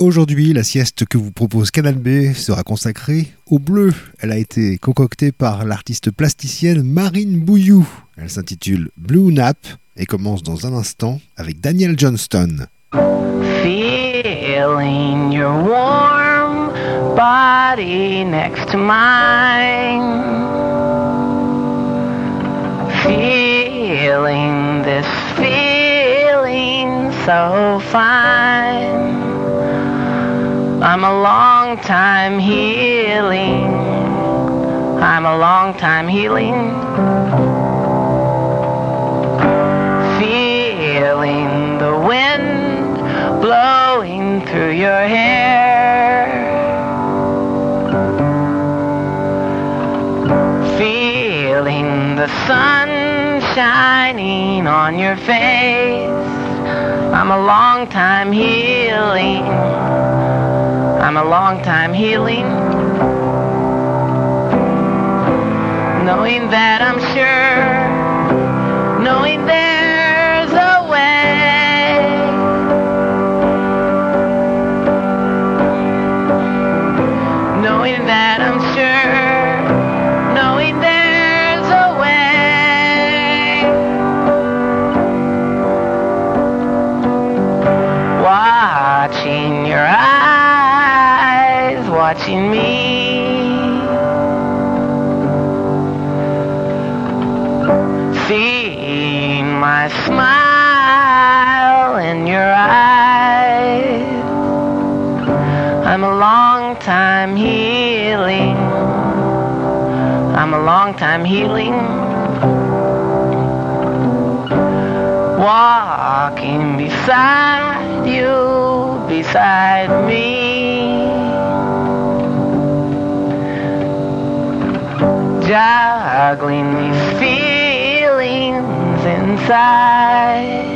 Aujourd'hui, la sieste que vous propose Canal B sera consacrée au bleu. Elle a été concoctée par l'artiste plasticienne Marine Bouillou. Elle s'intitule Blue Nap et commence dans un instant avec Daniel Johnston. Feeling your warm body next to mine. Feeling this feeling so fine. I'm a long time healing. I'm a long time healing. Feeling the wind blowing through your hair. Feeling the sun shining on your face. I'm a long time healing. I'm a long time healing. Knowing that I'm sure, knowing there's long time healing. I'm a long time healing. Walking beside you, beside me. Juggling these feelings inside.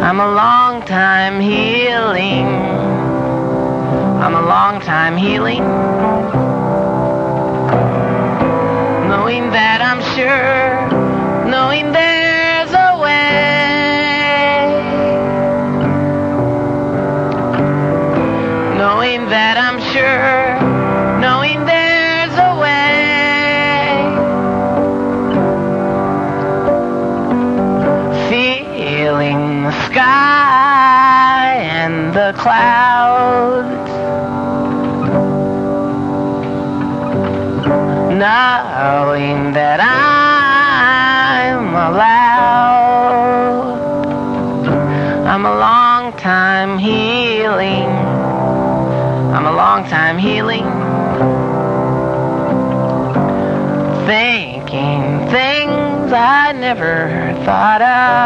I'm a long time healing. I'm a long time healing. Knowing that I'm sure, knowing there's Knowing that I'm allowed. I'm a long time healing. I'm a long time healing. Thinking things I never thought of.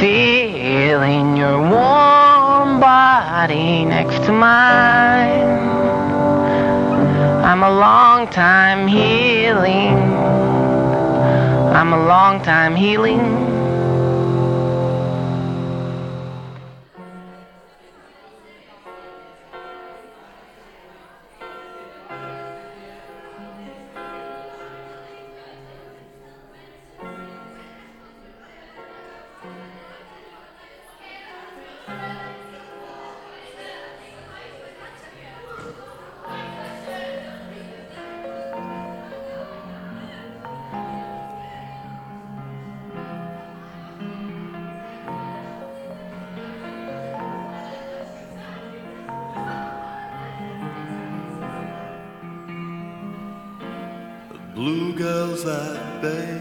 Feeling your warm body next to mine. I'm a long time healing. I'm a long time healing. blue girls at bay.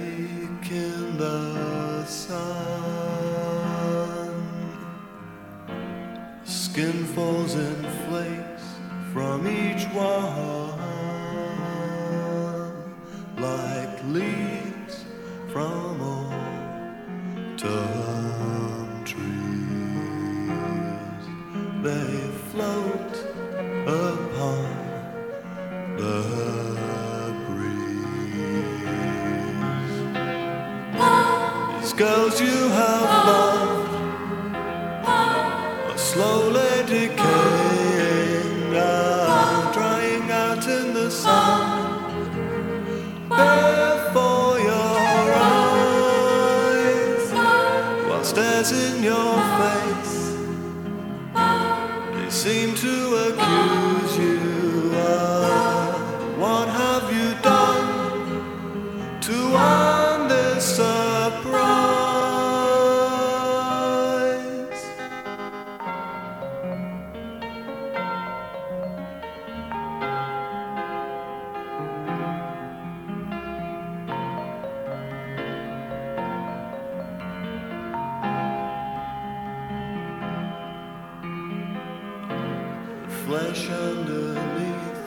flesh underneath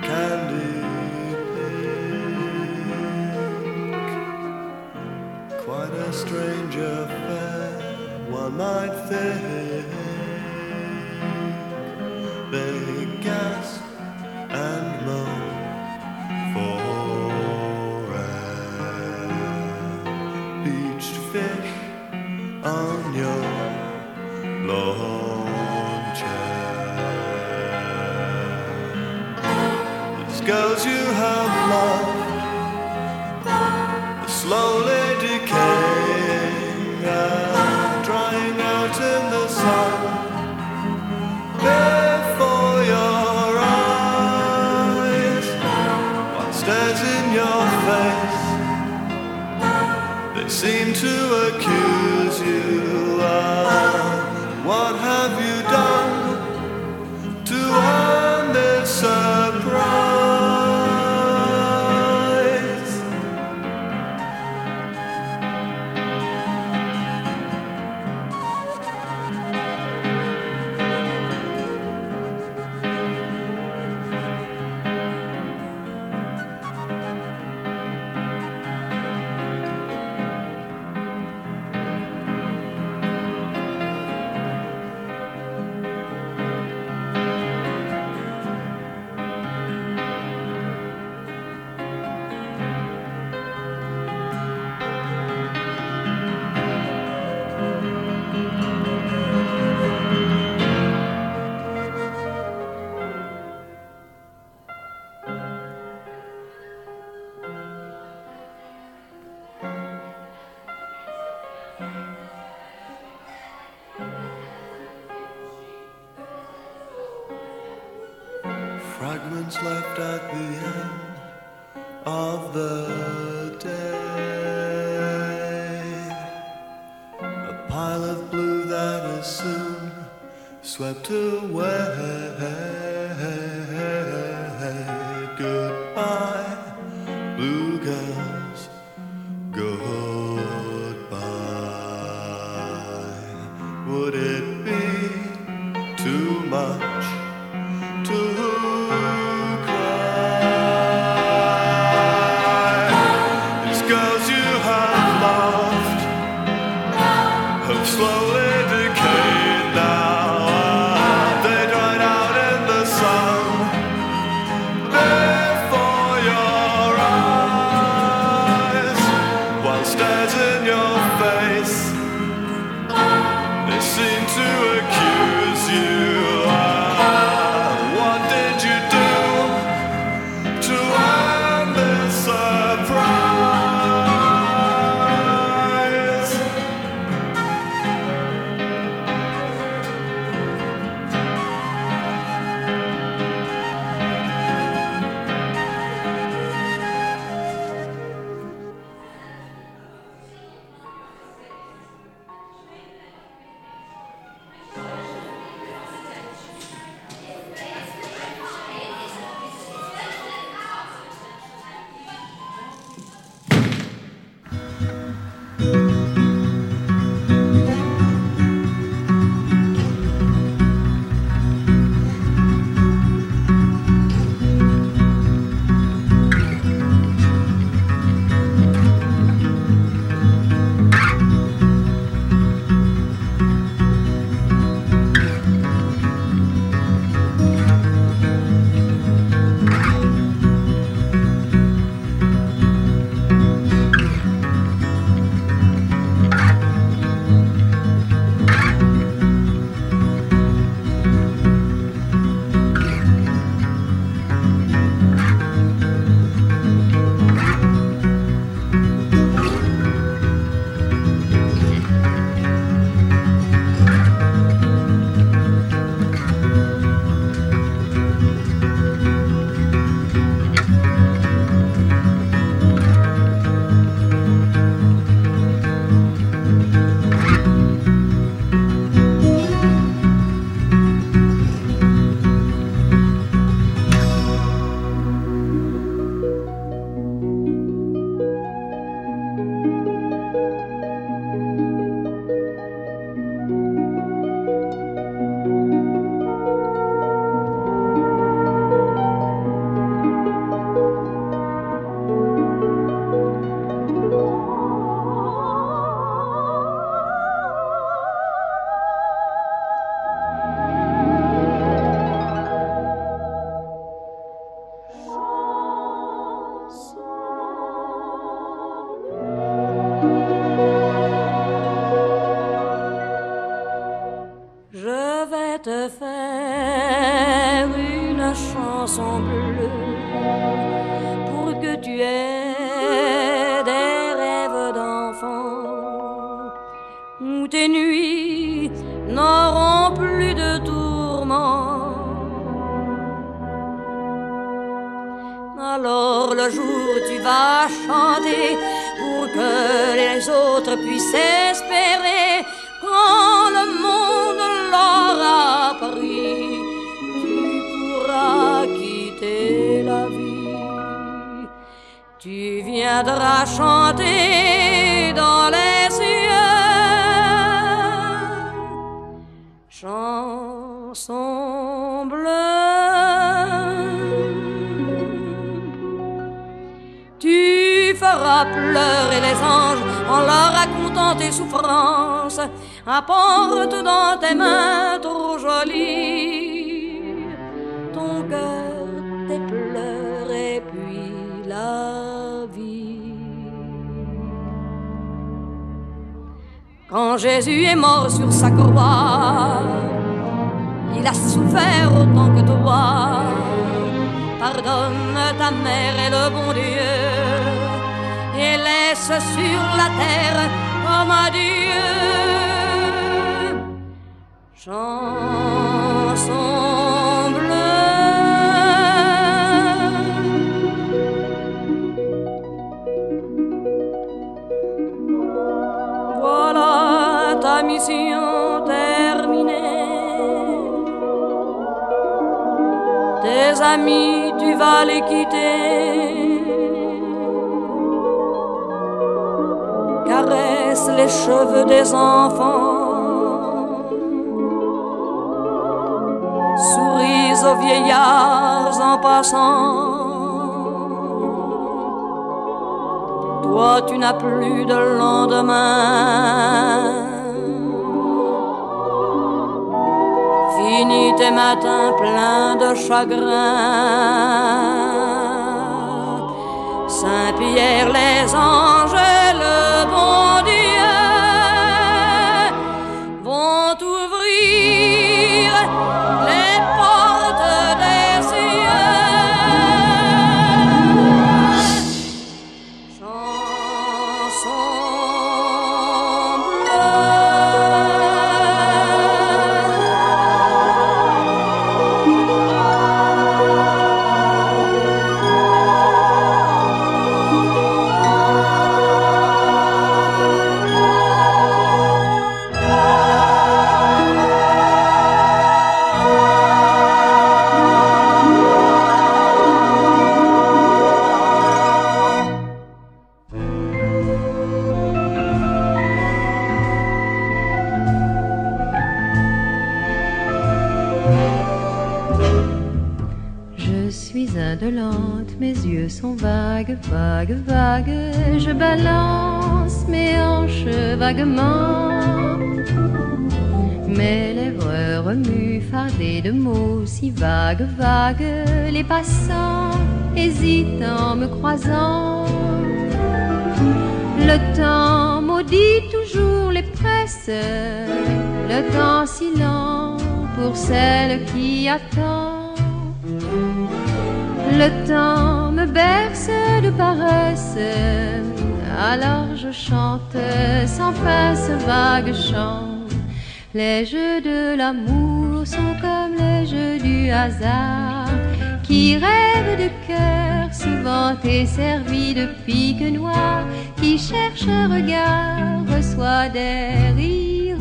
candy pink. Quite a strange affair, one might think. Mort sur sa croix, il a souffert autant que toi. Pardonne ta mère et le bon Dieu et laisse sur la terre comme adieu. Chanson mission terminée. Tes amis, tu vas les quitter. Caresse les cheveux des enfants. Souris aux vieillards en passant. Toi, tu n'as plus de lendemain. Fini tes matins pleins de chagrin. Saint-Pierre, les anges, sont vagues, vagues, vagues. Je balance mes hanches vaguement. Mes lèvres remuent, fardées de mots si vagues, vagues. Les passants hésitent en me croisant. Le temps maudit toujours les presses, le temps si pour celle qui attend. Le temps me berce de paresse, alors je chante sans fin ce vague chant. Les jeux de l'amour sont comme les jeux du hasard, qui rêvent de cœur, souvent est servi de pique noire, qui cherche un regard, reçoit des rires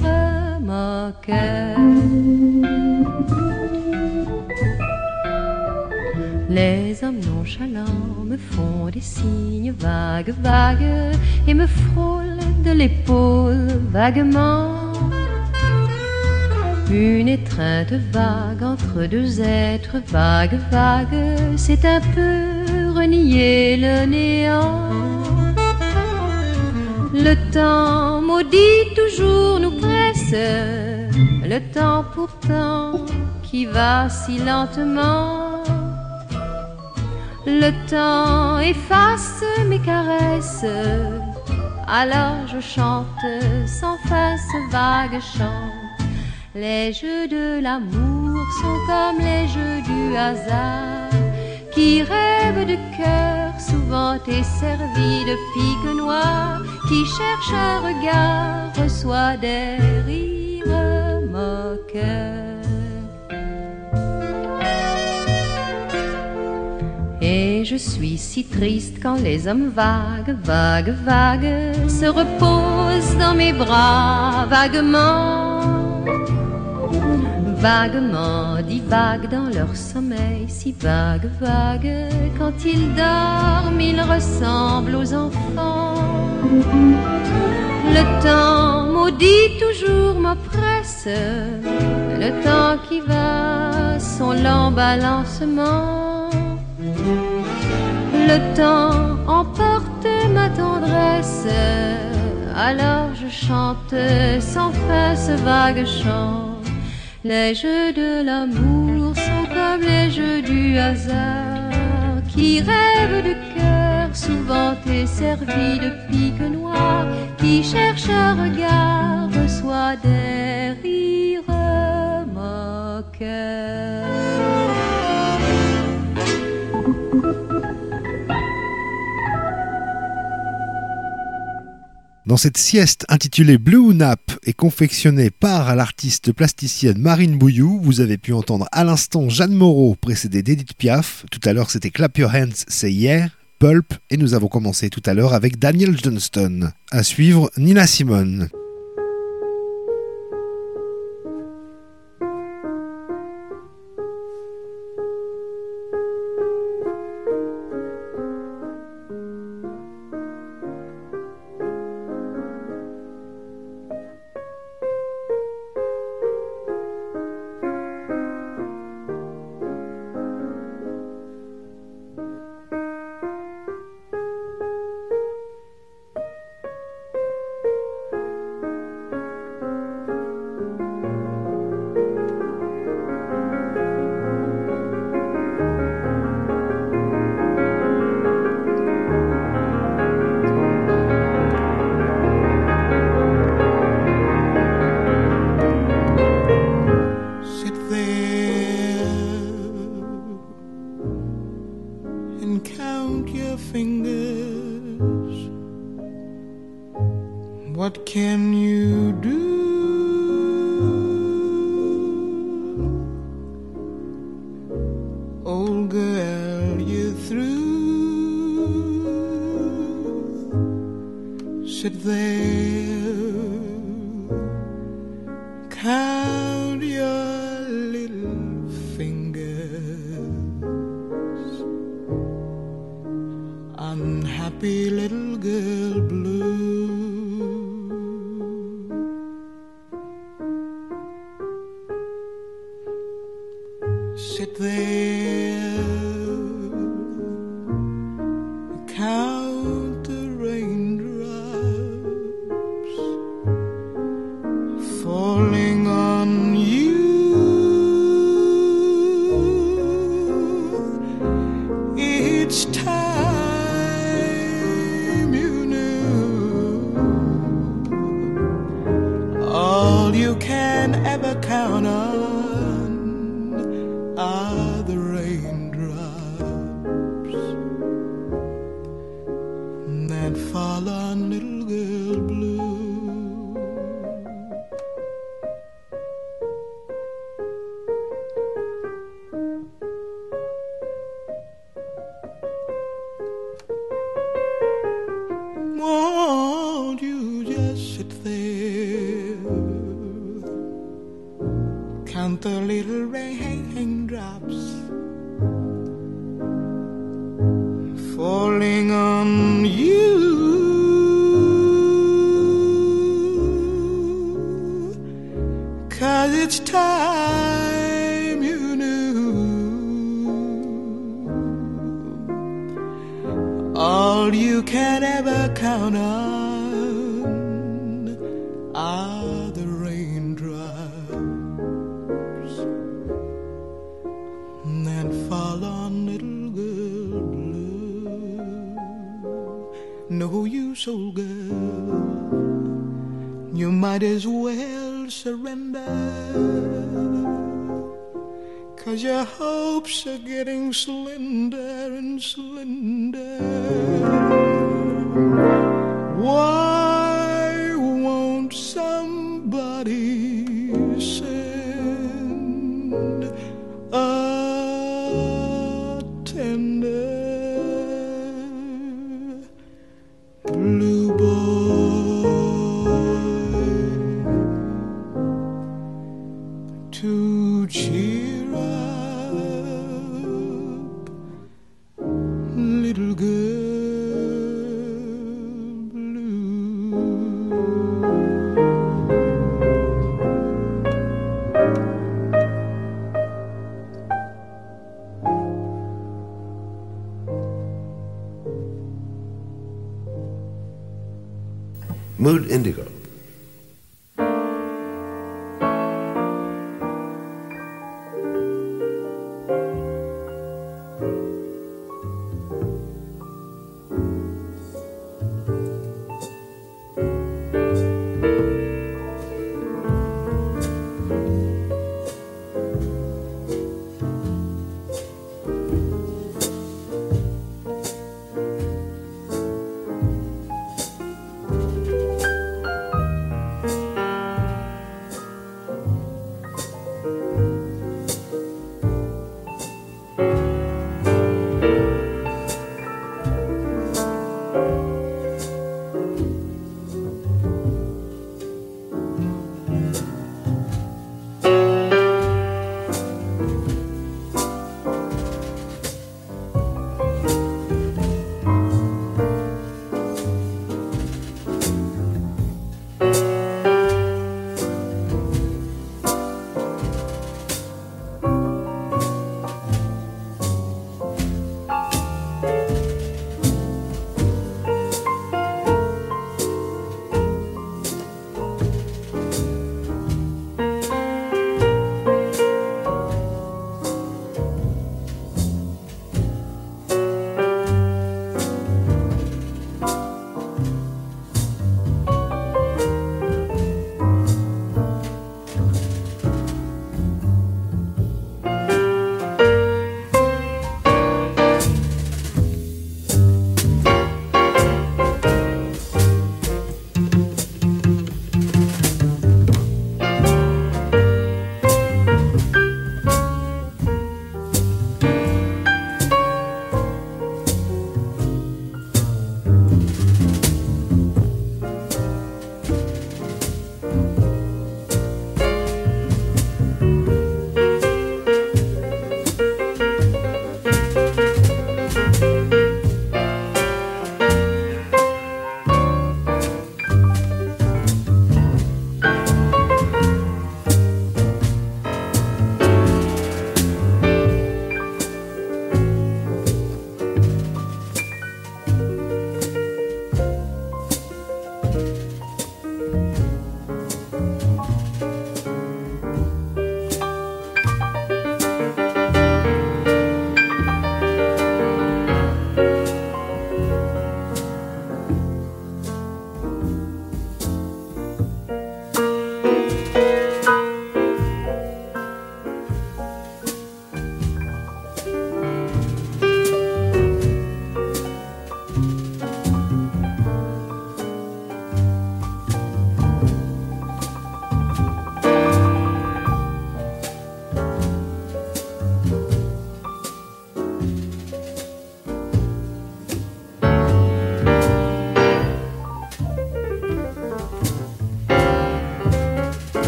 moqueurs. Les hommes nonchalants me font des signes vagues, vagues, et me frôlent de l'épaule vaguement. Une étreinte vague entre deux êtres vagues, vagues, c'est un peu renier le néant. Le temps maudit toujours nous presse, le temps pourtant qui va si lentement. Le temps efface mes caresses, alors je chante sans fin ce vague chant. Les jeux de l'amour sont comme les jeux du hasard, qui rêve de cœur souvent est servi de pique noire, qui cherche un regard reçoit des rires moqueurs. Je suis si triste quand les hommes vagues, vagues, vagues se reposent dans mes bras vaguement. Vaguement, divaguent dans leur sommeil, si vague, vague, quand ils dorment, ils ressemblent aux enfants. Le temps maudit toujours m'oppresse, le temps qui va, son lent balancement. Le temps emporte ma tendresse, alors je chante sans fin ce vague chant. Les jeux de l'amour sont comme les jeux du hasard qui rêvent de cœur, souvent est servi de pique noire, qui cherche un regard, reçoit des rires moqueurs. Dans cette sieste intitulée Blue Nap et confectionnée par l'artiste plasticienne Marine Bouillou, vous avez pu entendre à l'instant Jeanne Moreau précédée d'Edith Piaf. Tout à l'heure, c'était Clap Your Hands, Say Yeah, Pulp, et nous avons commencé tout à l'heure avec Daniel Johnston. À suivre, Nina Simone.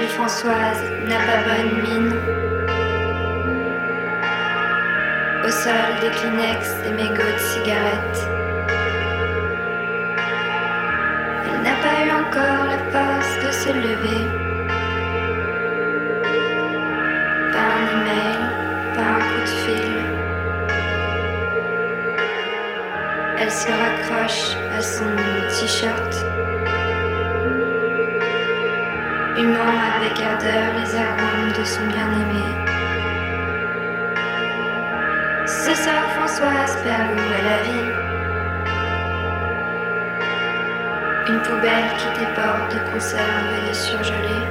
Françoise n'a pas bonne mine. Au sol des Kleenex et mégots de cigarettes. Elle n'a pas eu encore la force de se lever. Pas un email, pas un coup de fil. Elle se raccroche à son t-shirt. Avec ardeur les arômes de son bien-aimé. Ce soir, Françoise perd est la vie. Une poubelle qui déborde de conserve et de surgelés.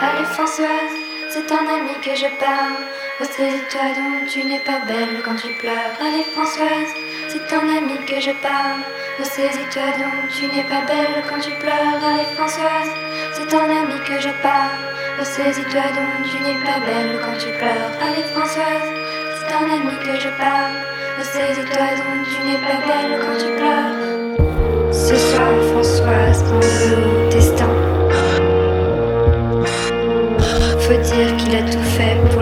Allez, Françoise, c'est ton ami que je parle. Ressaisis-toi donc, tu n'es pas belle quand tu pleures. Allez, Françoise, c'est ton ami que je parle. Ressaisis-toi donc, tu n'es pas belle quand tu pleures. Allez, Françoise, c'est ton ami que je parle. Ressaisis-toi donc, tu n'es pas belle quand tu pleures. Allez, Françoise, c'est ton ami que je parle. Ressaisis-toi donc, tu n'es pas belle quand tu pleures. Ce soir, Françoise prend le destin. Faut dire qu'il a tout fait pour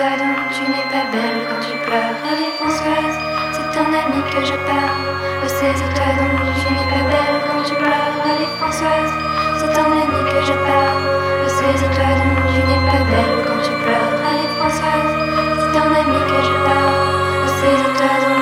Ressaisis-toi donc, tu n'es pas belle quand tu pleures. Allez Françoise, c'est ton ami que je parle. Ressaisis-toi donc, tu n'es pas belle quand tu pleures. Allez Françoise, c'est ton ami que je parle. Ressaisis-toi donc, tu n'es pas belle quand tu pleures. Allez Françoise, c'est ton ami que je parle. Ressaisis-toi donc, tu n'es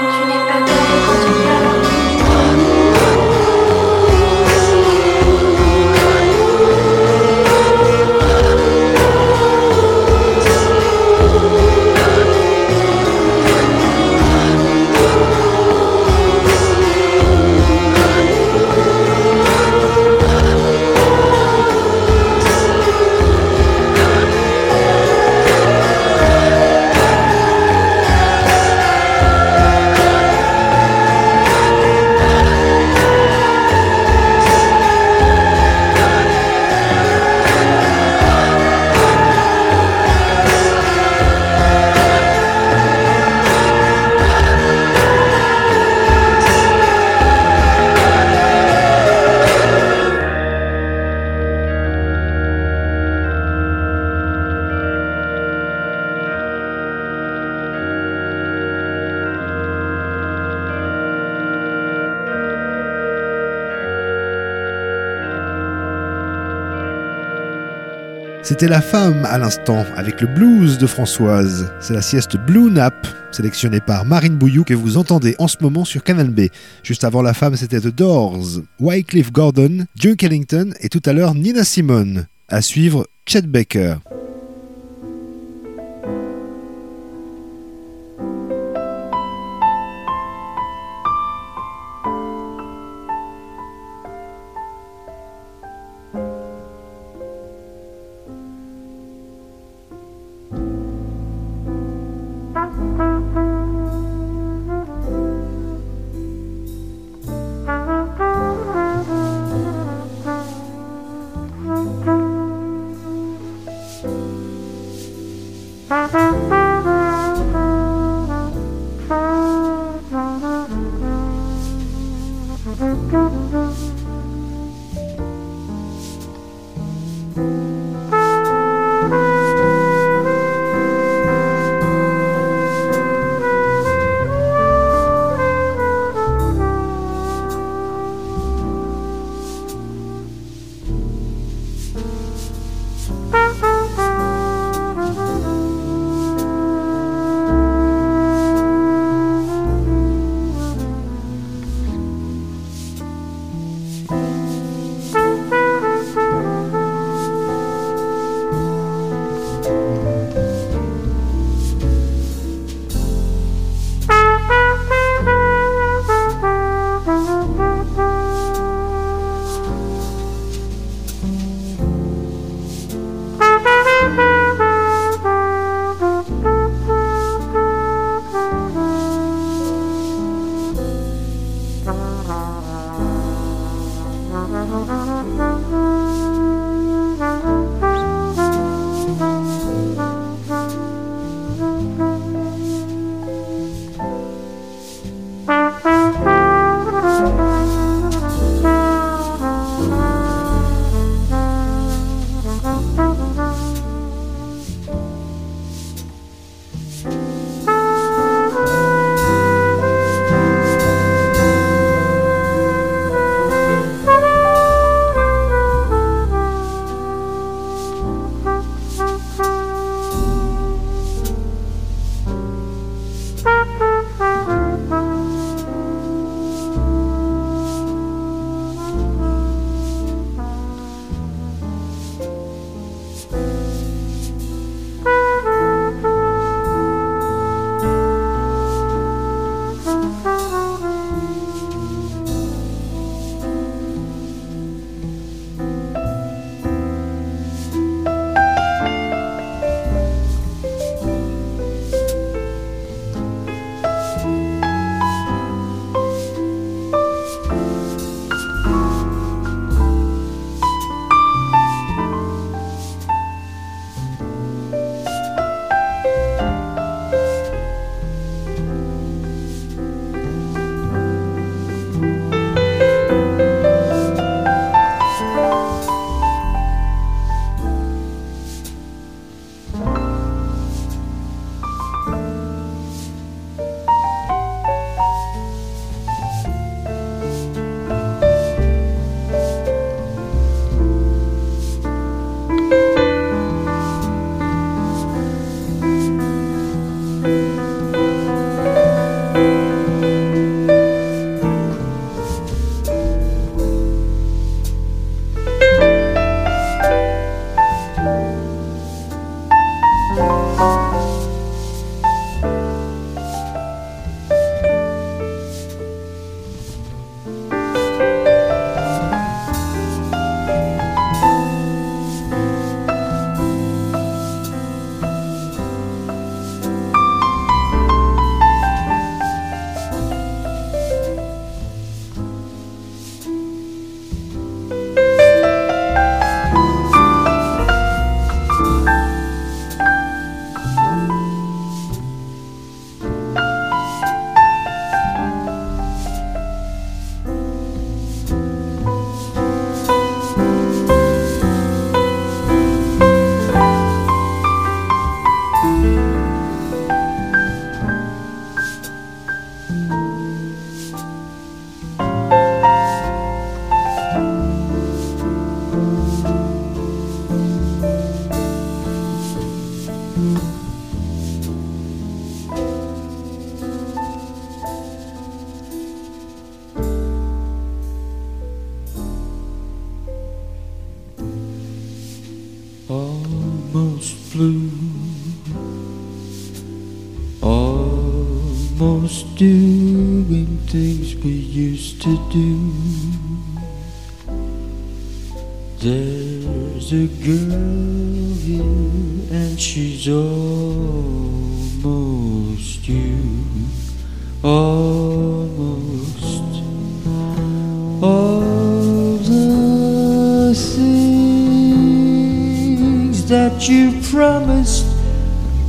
C'était la femme à l'instant, avec le blues de Françoise. C'est la sieste Blue Nap, sélectionnée par Marine Bouillou, que vous entendez en ce moment sur Canal B. Juste avant la femme, c'était The Doors, Wycliffe Gordon, Duke Ellington et tout à l'heure Nina Simone. À suivre, Chet Baker.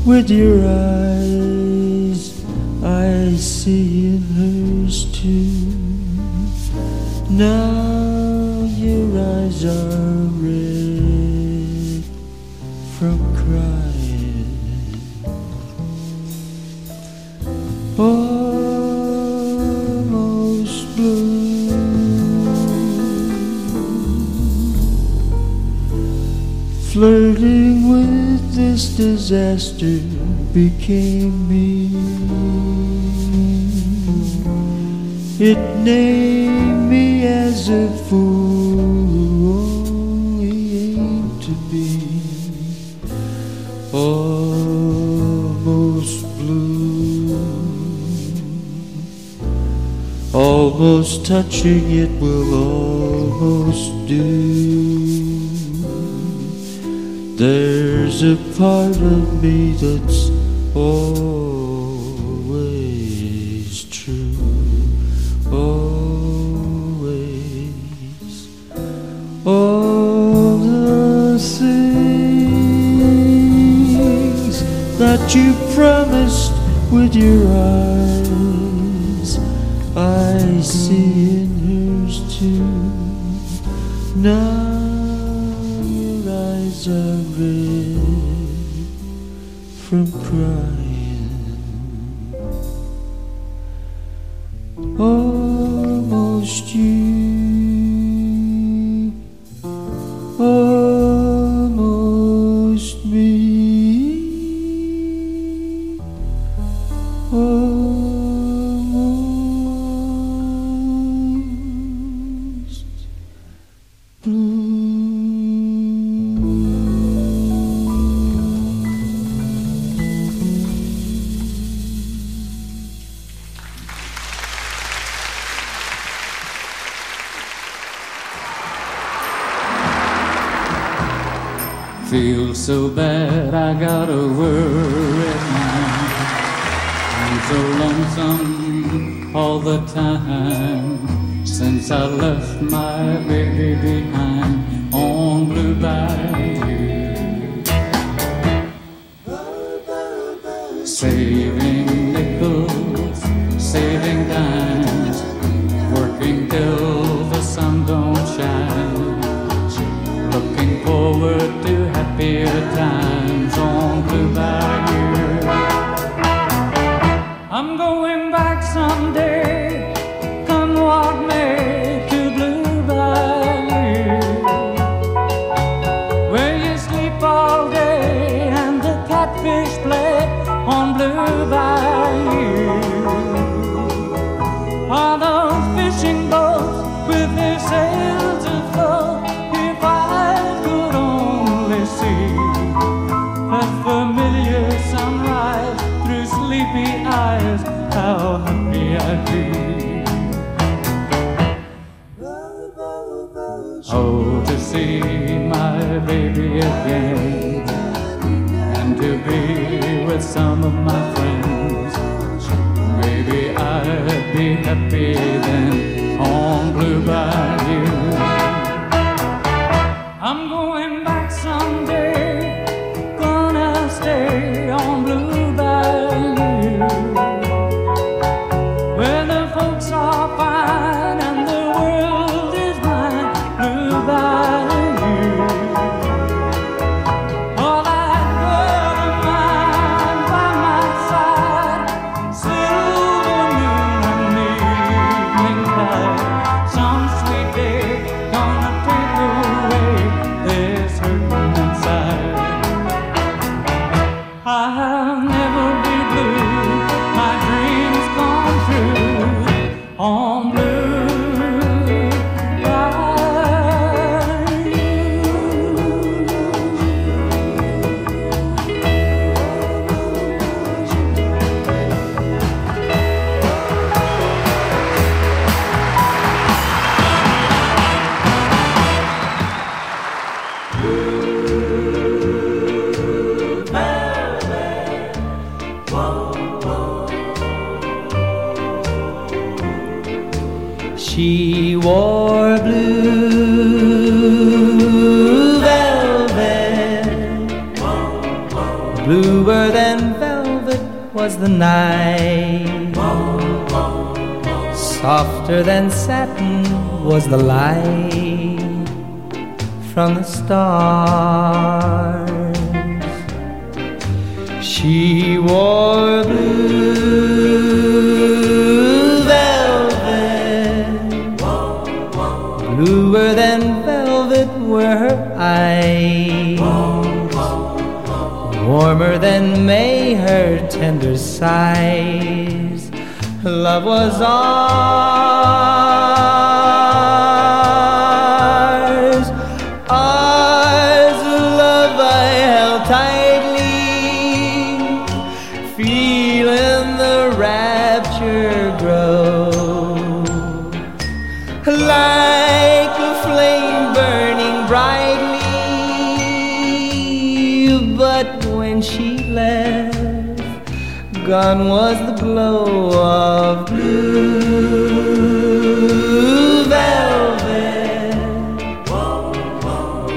With your eyes, I see in hers too. Now disaster became me. It named me as a fool who only aimed to be almost blue, almost touching it will almost do. There Private beat. It's all. got a. Oh, to see my baby again and to be with some of my friends. Maybe I'd be happy was the night. Softer than satin was the light from the stars. She wore blue velvet, bluer than velvet were her eyes warmer than May, her tender sighs. Love was all. gone was the glow of blue velvet.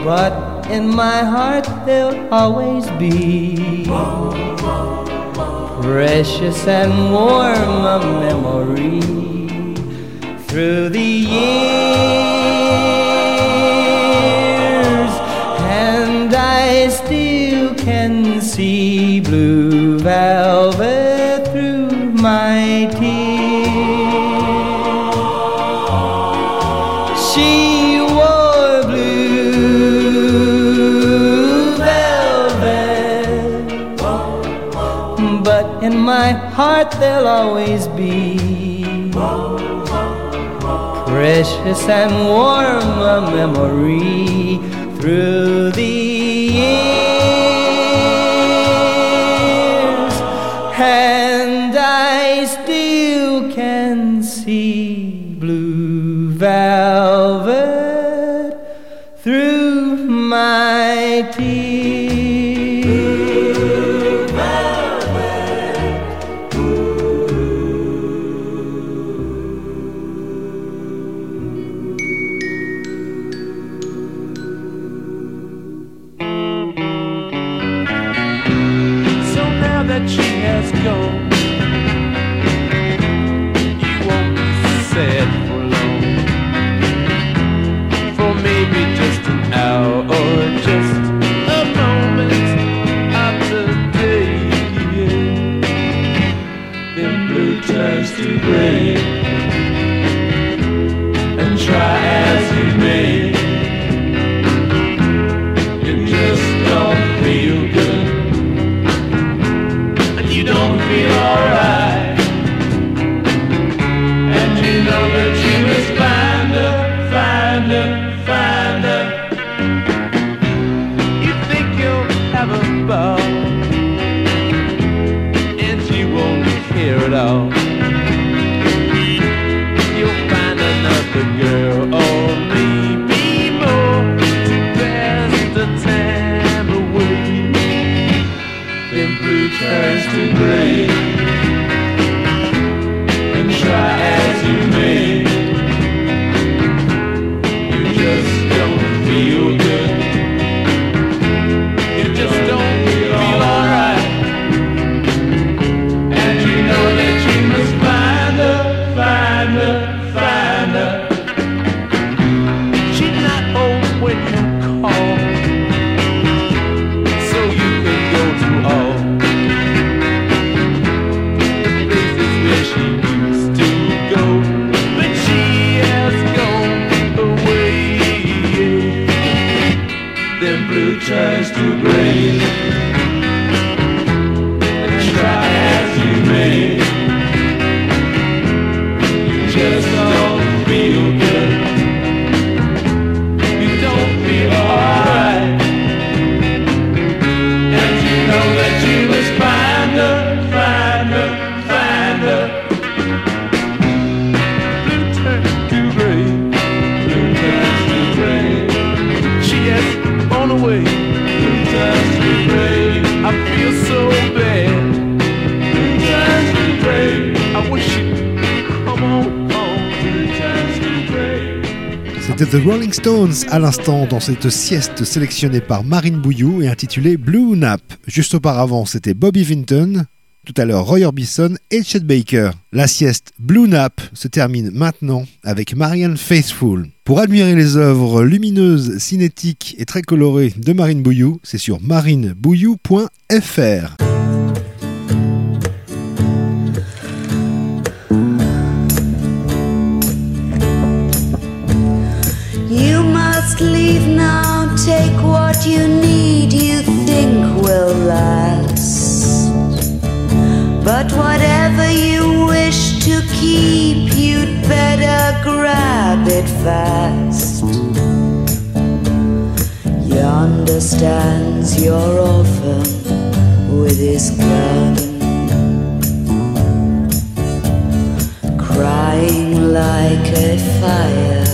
But in my heart there'll always be precious and warm a memory through the years, and I still can see blue velvet. heart there'll always be. Precious and warm a memory through the Stones à l'instant dans cette sieste sélectionnée par Marine Bouillou et intitulée Blue Nap. Juste auparavant, c'était Bobby Vinton. Tout à l'heure, Roy Orbison et Chet Baker. La sieste Blue Nap se termine maintenant avec Marianne Faithfull. Pour admirer les œuvres lumineuses, cinétiques et très colorées de Marine Bouillou, c'est sur marinebouillou.fr. must leave now, take what you need, you think will last. But whatever you wish to keep, you'd better grab it fast. Yonder stands your orphan with his gun, crying like a fire